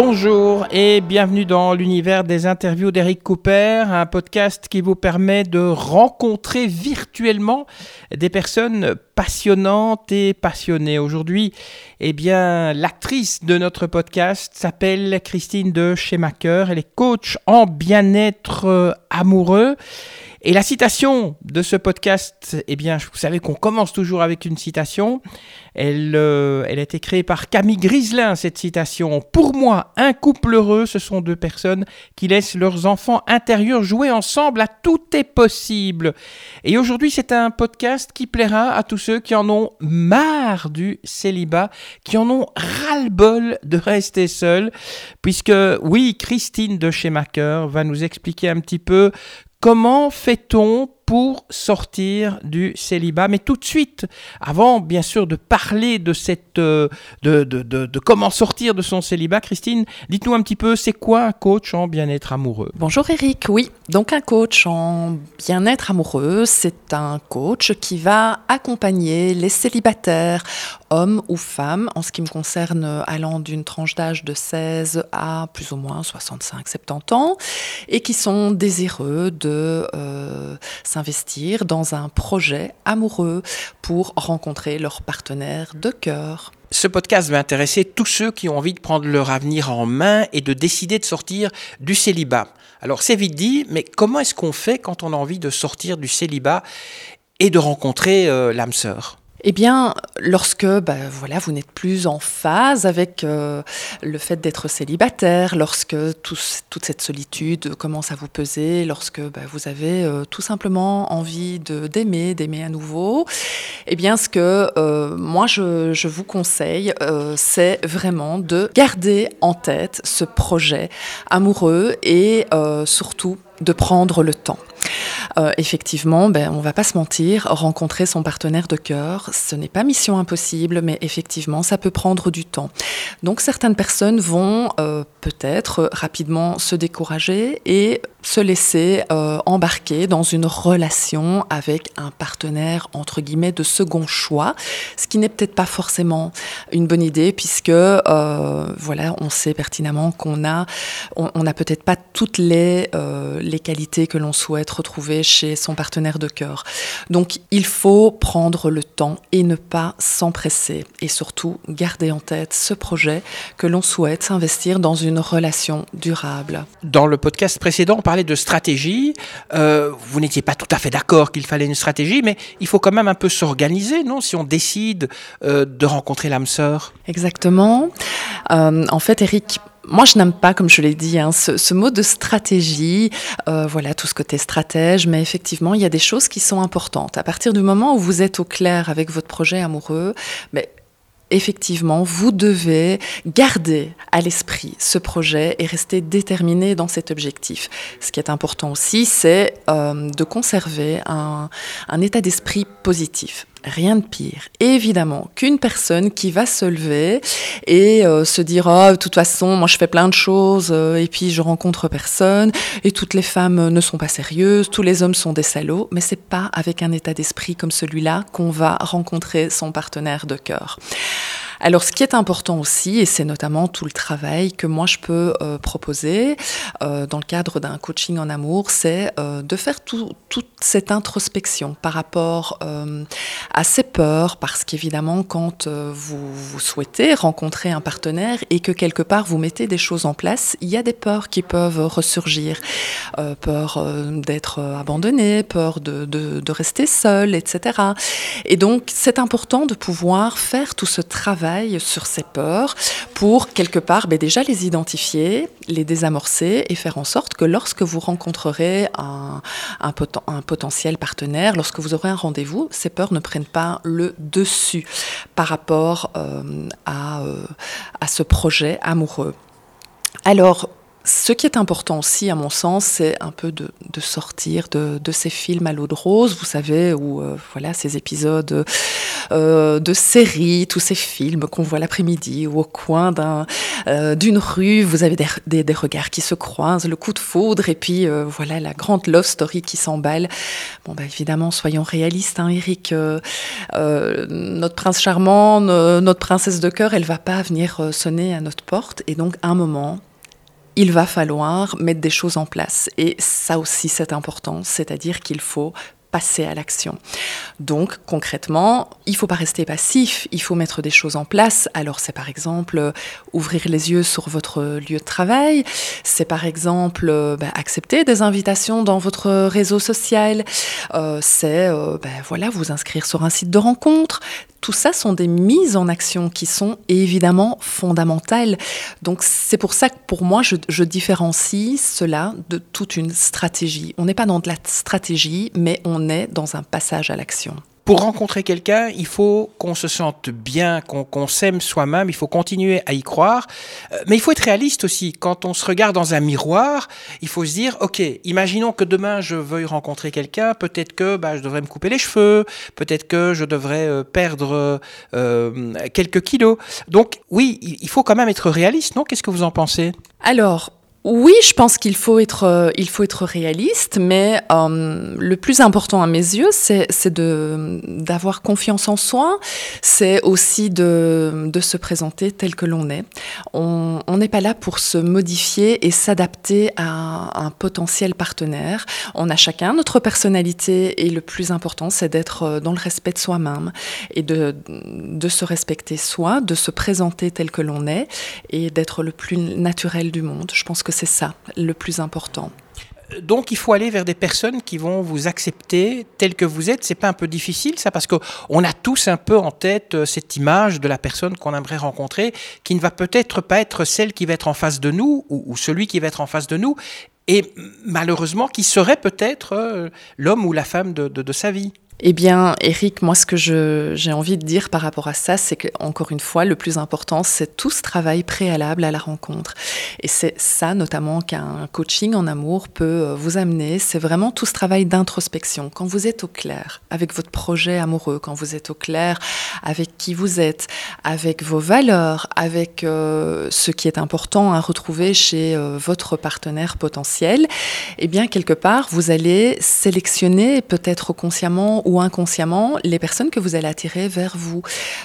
Bonjour et bienvenue dans l'univers des interviews d'Eric Cooper, un podcast qui vous permet de rencontrer virtuellement des personnes passionnantes et passionnées. Aujourd'hui, eh bien, l'actrice de notre podcast s'appelle Christine de Schemacher. Elle est coach en bien-être euh, amoureux. Et la citation de ce podcast, eh bien, vous savez qu'on commence toujours avec une citation. Elle, euh, elle a été créée par Camille Griselin, cette citation. Pour moi, un couple heureux, ce sont deux personnes qui laissent leurs enfants intérieurs jouer ensemble. À tout est possible. Et aujourd'hui, c'est un podcast qui plaira à tous ceux qui en ont marre du célibat, qui en ont ras-le-bol de rester seuls. Puisque, oui, Christine de Schemacher va nous expliquer un petit peu Comment fait-on pour sortir du célibat. Mais tout de suite, avant bien sûr de parler de cette, euh, de, de, de, comment sortir de son célibat, Christine, dites-nous un petit peu, c'est quoi un coach en bien-être amoureux? Bonjour Eric, oui, donc un coach en bien-être amoureux, c'est un coach qui va accompagner les célibataires, hommes ou femmes, en ce qui me concerne allant d'une tranche d'âge de 16 à plus ou moins 65-70 ans, et qui sont désireux de euh, s'investir dans un projet amoureux pour rencontrer leur partenaire de cœur. Ce podcast va intéresser tous ceux qui ont envie de prendre leur avenir en main et de décider de sortir du célibat. Alors c'est vite dit, mais comment est-ce qu'on fait quand on a envie de sortir du célibat et de rencontrer euh, l'âme sœur? Eh bien, lorsque bah, voilà, vous n'êtes plus en phase avec euh, le fait d'être célibataire, lorsque tout, toute cette solitude commence à vous peser, lorsque bah, vous avez euh, tout simplement envie de d'aimer, d'aimer à nouveau, eh bien, ce que euh, moi je, vous conseille, c'est vraiment de garder en tête ce projet amoureux et surtout de prendre le temps. Euh, effectivement, ben, on va pas se mentir, rencontrer son partenaire de cœur, ce n'est pas mission impossible, mais effectivement, ça peut prendre du temps. Donc certaines personnes vont euh, peut-être rapidement se décourager et se laisser euh, embarquer dans une relation avec un partenaire entre guillemets de second choix, ce qui n'est peut-être pas forcément une bonne idée puisque euh, voilà, on sait pertinemment qu'on a, on n'a peut-être pas toutes les euh, les qualités que l'on souhaite retrouver chez son partenaire de cœur. Donc il faut prendre le temps et ne pas s'empresser et surtout garder en tête ce projet que l'on souhaite s'investir dans une relation durable. Dans le podcast précédent, on parlait de stratégie. Euh, vous n'étiez pas tout à fait d'accord qu'il fallait une stratégie, mais il faut quand même un peu s'organiser, non Si on décide euh, de rencontrer l'âme sœur. Exactement. Euh, en fait, Eric, moi, je n'aime pas, comme je l'ai dit, hein, ce, mot de stratégie, voilà, tout ce côté stratège, mais effectivement, il y a des choses qui sont importantes. À partir du moment où vous êtes au clair avec votre projet amoureux, mais effectivement, vous devez garder à l'esprit ce projet et rester déterminé dans cet objectif. Ce qui est important aussi, c'est euh, de conserver un, un état d'esprit positif. Rien de pire, évidemment, qu'une personne qui va se lever et euh, se dire oh, de toute façon, moi je fais plein de choses euh, et puis je rencontre personne et toutes les femmes ne sont pas sérieuses, tous les hommes sont des salauds, mais c'est pas avec un état d'esprit comme celui-là qu'on va rencontrer son partenaire de cœur. Alors, ce qui est important aussi, et c'est notamment tout le travail que moi je peux euh, proposer euh, dans le cadre d'un coaching en amour, c'est euh, de faire tout, toute cette introspection par rapport à ces peurs, parce qu'évidemment, quand vous, souhaitez rencontrer un partenaire et que quelque part vous mettez des choses en place, il y a des peurs qui peuvent ressurgir. Peur d'être abandonné, peur de, de rester seul, etc. Et donc, c'est important de pouvoir faire tout ce travail sur ces peurs pour quelque part ben déjà les identifier, les désamorcer et faire en sorte que lorsque vous rencontrerez un, un, poten un potentiel partenaire, lorsque vous aurez un rendez-vous, ces peurs ne prennent pas le dessus par rapport euh, à, euh, à ce projet amoureux. Alors, ce qui est important aussi, à mon sens, c'est un peu de, sortir de, ces films à l'eau de rose, vous savez, ou euh, voilà, ces épisodes euh, de séries, tous ces films qu'on voit l'après-midi ou au coin euh, d'une rue, vous avez des, regards qui se croisent, le coup de foudre, et puis voilà la grande love story qui s'emballe. Bon, bah, évidemment, soyons réalistes, hein, Eric. notre prince charmant, notre princesse de cœur, elle va pas venir sonner à notre porte, et donc un moment, il va falloir mettre des choses en place. Et ça aussi, c'est important, c'est-à-dire qu'il faut passer à l'action. Donc concrètement, il faut pas rester passif, il faut mettre des choses en place. Alors c'est par exemple euh, ouvrir les yeux sur votre lieu de travail, c'est par exemple euh, ben, accepter des invitations dans votre réseau social, euh, c'est ben, voilà vous inscrire sur un site de rencontre, tout ça sont des mises en action qui sont évidemment fondamentales. Donc c'est pour ça que pour moi, je, je différencie cela de toute une stratégie. On n'est pas dans de la stratégie, mais on est dans un passage à l'action pour rencontrer quelqu'un, il faut qu'on se sente bien, qu'on s'aime soi-même, il faut continuer à y croire. Euh, mais il faut être réaliste aussi. Quand on se regarde dans un miroir, il faut se dire, OK, imaginons que demain je veuille rencontrer quelqu'un, peut-être que bah, je devrais me couper les cheveux, peut-être que je devrais euh, perdre euh, quelques kilos. Donc oui, il faut quand même être réaliste, non? Qu'est-ce que vous en pensez? Alors, oui, je pense qu'il faut être, euh, il faut être réaliste, mais euh, le plus important à mes yeux, c'est d'avoir confiance en soi, c'est aussi de, de, se présenter tel que l'on est. On n'est pas là pour se modifier et s'adapter à un potentiel partenaire. On a chacun notre personnalité et le plus important, c'est d'être euh, dans le respect de soi-même et de, de se respecter soi, de se présenter tel que l'on est et d'être le plus naturel du monde. Je pense que c'est ça le plus important. Donc il faut aller vers des personnes qui vont vous accepter tel que vous êtes. C'est pas un peu difficile ça parce que on a tous un peu en tête euh, cette image de la personne qu'on aimerait rencontrer, qui ne va peut-être pas être celle qui va être en face de nous ou, celui qui va être en face de nous, et malheureusement qui serait peut-être euh, l'homme ou la femme de sa vie. Eh bien, Eric, moi, ce que j'ai envie de dire par rapport à ça, c'est que, encore une fois, le plus important, c'est tout ce travail préalable à la rencontre. Et c'est ça, notamment, qu'un coaching en amour peut euh, vous amener. C'est vraiment tout ce travail d'introspection. Quand vous êtes au clair avec votre projet amoureux, quand vous êtes au clair avec qui vous êtes, avec vos valeurs, avec euh, ce qui est important à retrouver chez euh, votre partenaire potentiel, eh bien, quelque part, vous allez sélectionner, peut-être consciemment ou inconsciemment les personnes que vous allez attirer vers vous.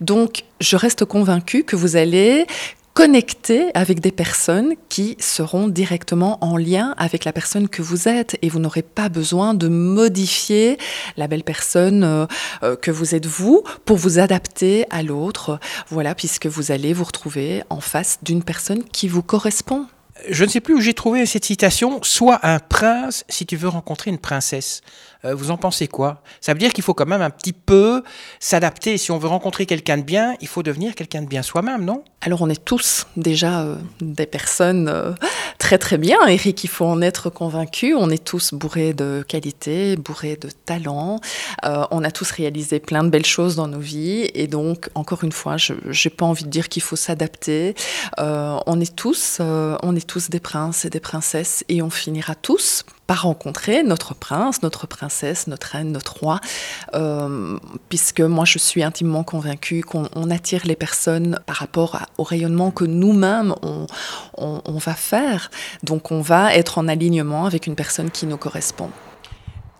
Donc, je reste convaincue que vous allez connecter avec des personnes qui seront directement en lien avec la personne que vous êtes et vous n'aurez pas besoin de modifier la belle personne euh, euh, que vous êtes vous pour vous adapter à l'autre. Voilà, puisque vous allez vous retrouver en face d'une personne qui vous correspond je ne sais plus où j'ai trouvé cette citation, soit un prince si tu veux rencontrer une princesse. Euh, vous en pensez quoi? Ça veut dire qu'il faut quand même un petit peu s'adapter. Si on veut rencontrer quelqu'un de bien, il faut devenir quelqu'un de bien soi-même, non? Alors on est tous déjà euh, des personnes euh, très très bien, Eric, il faut en être convaincu. On est tous bourrés de qualité, bourrés de talent. on a tous réalisé plein de belles choses dans nos vies. Et donc, encore une fois, je n'ai pas envie de dire qu'il faut s'adapter. on, est tous, on est tous des princes et des princesses et on finira tous par rencontrer notre prince, notre princesse, notre reine, notre roi, euh, puisque moi je suis intimement convaincue qu'on attire les personnes par rapport au rayonnement que nous-mêmes on, on va faire. Donc on va être en alignement avec une personne qui nous correspond.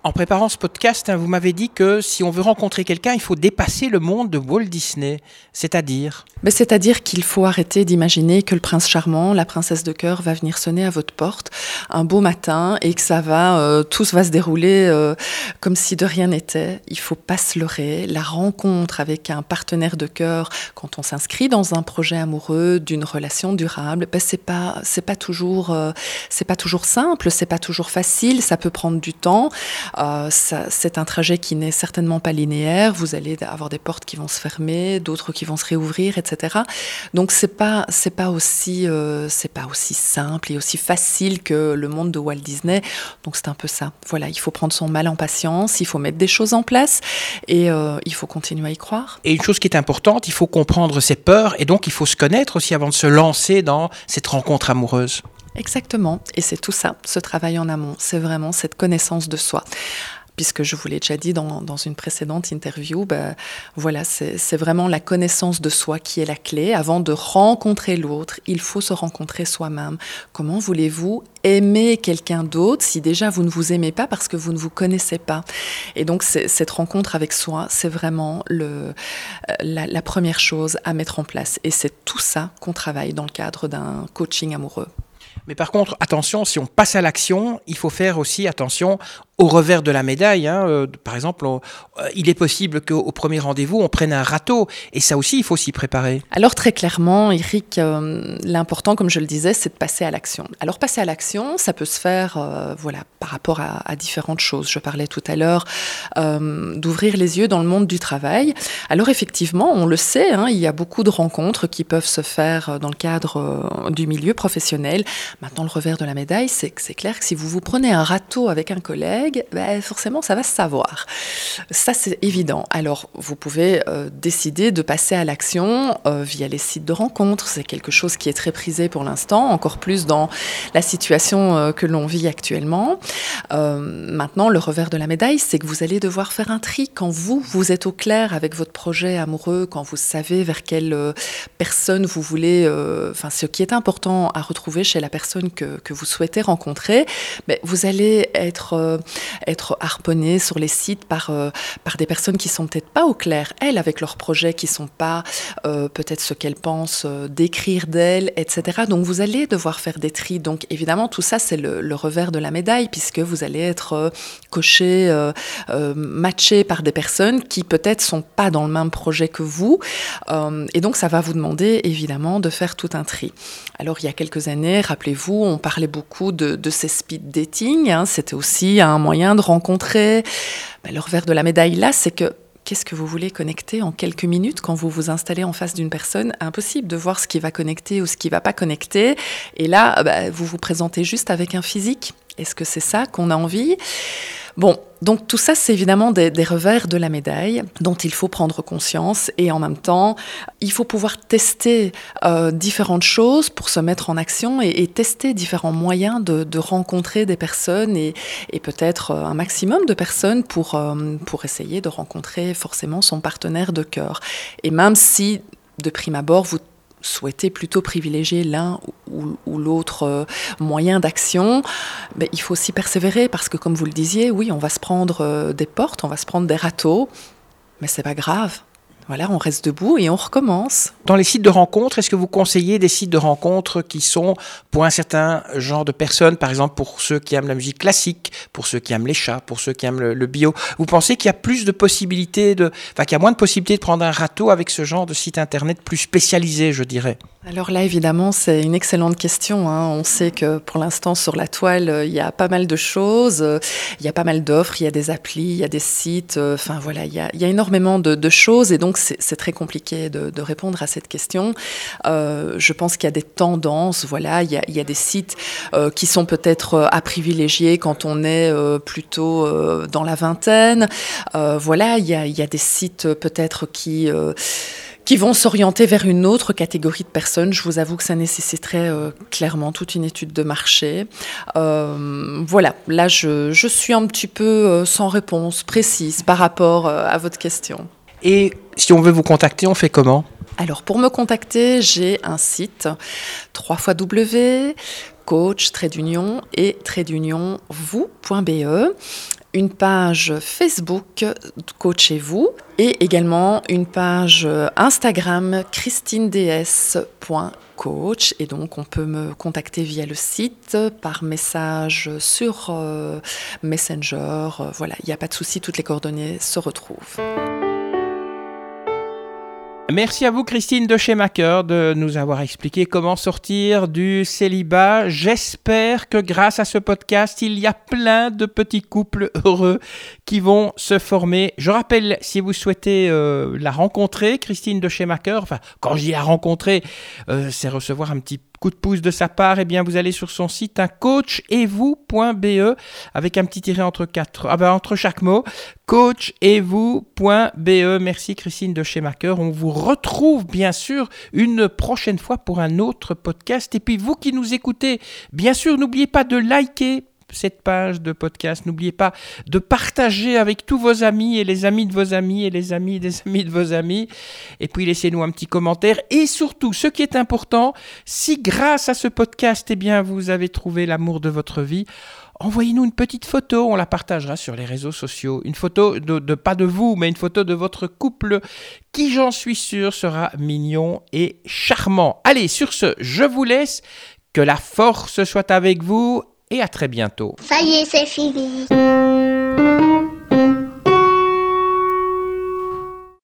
En préparant ce podcast, hein, vous m'avez dit que si on veut rencontrer quelqu'un, il faut dépasser le monde de Walt Disney. C'est-à-dire Mais C'est-à-dire qu'il faut arrêter d'imaginer que le prince charmant, la princesse de cœur va venir sonner à votre porte un beau matin et que ça va, euh, tout va se dérouler euh, comme si de rien n'était. Il faut pas se leurrer. La rencontre avec un partenaire de cœur, quand on s'inscrit dans un projet amoureux, d'une relation durable, ben c'est pas, pas toujours, euh, c'est pas toujours simple, c'est pas toujours facile. Ça peut prendre du temps. Euh, c'est un trajet qui n'est certainement pas linéaire. Vous allez avoir des portes qui vont se fermer, d'autres qui vont se réouvrir, etc. Donc c'est pas c'est pas aussi euh, c'est pas aussi simple et aussi facile que le monde de Walt Disney. Donc c'est un peu ça. Voilà, il faut prendre son mal en patience, il faut mettre des choses en place et euh, il faut continuer à y croire. Et une chose qui est importante, il faut comprendre ses peurs et donc il faut se connaître aussi avant de se lancer dans cette rencontre amoureuse. Exactement. Et c'est tout ça, ce travail en amont. C'est vraiment cette connaissance de soi puisque je vous l'ai déjà dit dans, une précédente interview, ben, voilà, c'est vraiment la connaissance de soi qui est la clé. Avant de rencontrer l'autre, il faut se rencontrer soi-même. Comment voulez-vous aimer quelqu'un d'autre si déjà vous ne vous aimez pas parce que vous ne vous connaissez pas? Et donc cette rencontre avec soi, c'est vraiment la, la première chose à mettre en place. Et c'est tout ça qu'on travaille dans le cadre d'un coaching amoureux. Mais par contre, attention, si on passe à l'action, il faut faire aussi attention au revers de la médaille. Hein. Euh, par exemple, euh, il est possible qu'au premier rendez-vous, on prenne un râteau. Et ça aussi, il faut s'y préparer. Alors très clairement, Eric, euh, l'important, comme je le disais, c'est de passer à l'action. Alors passer à l'action, ça peut se faire voilà, par rapport à, différentes choses. Je parlais tout à l'heure d'ouvrir les yeux dans le monde du travail. Alors effectivement, on le sait, hein, il y a beaucoup de rencontres qui peuvent se faire dans le cadre du milieu professionnel. Maintenant, le revers de la médaille, c'est que c'est clair que si vous vous prenez un râteau avec un collègue, ben, forcément, ça va se savoir. Ça, c'est évident. Alors, vous pouvez euh, décider de passer à l'action euh, via les sites de rencontres. C'est quelque chose qui est très prisé pour l'instant, encore plus dans la situation euh, que l'on vit actuellement. maintenant, le revers de la médaille, c'est que vous allez devoir faire un tri quand vous, vous êtes au clair avec votre projet amoureux, quand vous savez vers quelle personne vous voulez, enfin, ce qui est important à retrouver chez la personne que, que vous souhaitez rencontrer, ben, vous allez être être harponné sur les sites par, euh, par des personnes qui sont peut-être pas au clair, elles, avec leurs projets, qui sont pas euh, peut-être ce qu'elles pensent euh, d'écrire d'elles, etc. Donc vous allez devoir faire des tris. Donc évidemment, tout ça, c'est le, revers de la médaille, puisque vous allez être coché, matché par des personnes qui peut-être sont pas dans le même projet que vous. et donc ça va vous demander évidemment de faire tout un tri. Alors il y a quelques années, rappelez-vous, on parlait beaucoup de, ces speed dating. Hein. C'était aussi un moyen de rencontrer. Ben, le revers de la médaille là, c'est que qu'est-ce que vous voulez connecter en quelques minutes quand vous vous installez en face d'une personne? Impossible de voir ce qui va connecter ou ce qui va pas connecter. Et là, ben, vous vous présentez juste avec un physique. Est-ce que c'est ça qu'on a envie? Bon, donc tout ça, c'est évidemment des, revers de la médaille dont il faut prendre conscience et en même temps, il faut pouvoir tester euh, différentes choses pour se mettre en action et, tester différents moyens de, rencontrer des personnes et, peut-être euh, un maximum de personnes pour, euh, pour essayer de rencontrer forcément son partenaire de cœur. Et même si de prime abord, vous souhaitez plutôt privilégier l'un ou, l'autre euh, moyen d'action, mais il faut aussi persévérer parce que, comme vous le disiez, oui, on va se prendre euh, des portes, on va se prendre des râteaux, mais c'est pas grave. Voilà, on reste debout et on recommence. Dans les sites de rencontres, est-ce que vous conseillez des sites de rencontres qui sont pour un certain genre de personnes, par exemple pour ceux qui aiment la musique classique, pour ceux qui aiment les chats, pour ceux qui aiment le, bio? Vous pensez qu'il y a plus de possibilités, de, enfin qu'il y a moins de possibilités de prendre un râteau avec ce genre de site internet plus spécialisé, je dirais? Alors là, évidemment, c'est une excellente question. Hein. On sait que pour l'instant, sur la toile, euh, il y a pas mal de choses. Euh, il y a pas mal d'offres, il y a des applis, il y a des sites. Euh, enfin voilà, il y a, énormément de, choses. Et donc, c'est très compliqué de, répondre à cette question. je pense qu'il y a des tendances. Voilà, il y a, des sites qui sont peut-être à privilégier quand on est plutôt dans la vingtaine. voilà, il y a des sites peut-être qui qui vont s'orienter vers une autre catégorie de personnes. Je vous avoue que ça nécessiterait euh, clairement toute une étude de marché. Euh, voilà, là je, je, suis un petit peu euh, sans réponse précise par rapport à votre question. Et si on veut vous contacter, on fait comment? Alors pour me contacter, j'ai un site 3 w coach trait d'union et trait d'union vous.be une page Facebook Coachez-vous et également une page Instagram christineds.coach et donc on peut me contacter via le site par message sur euh, Messenger. Voilà, il n'y a pas de souci, toutes les coordonnées se retrouvent. Merci à vous Christine de chez Maker de nous avoir expliqué comment sortir du célibat. J'espère que grâce à ce podcast, il y a plein de petits couples heureux qui vont se former. Je rappelle, si vous souhaitez euh, la rencontrer, Christine de chez Maker, enfin quand dis la rencontrer, euh, c'est recevoir un petit coup de pouce de sa part, eh bien vous allez sur son site un coachetvous.be avec un petit tiré entre quatre, ah ben, entre chaque mot. coachetvous.be. Merci Christine de chez. On vous retrouve bien sûr une prochaine fois pour un autre podcast. Et puis vous qui nous écoutez, bien sûr, n'oubliez pas de liker cette page de podcast. N'oubliez pas de partager avec tous vos amis et les amis de vos amis et les amis des amis de vos amis. Et puis laissez-nous un petit commentaire. Et surtout, ce qui est important, si grâce à ce podcast, eh bien, vous avez trouvé l'amour de votre vie, envoyez-nous une petite photo, on la partagera sur les réseaux sociaux. Une photo de, de, pas de vous, mais une photo de votre couple qui, j'en suis sûr, sera mignon et charmant. Allez, sur ce, je vous laisse. Que la force soit avec vous et à très bientôt. Ça y est, c'est fini.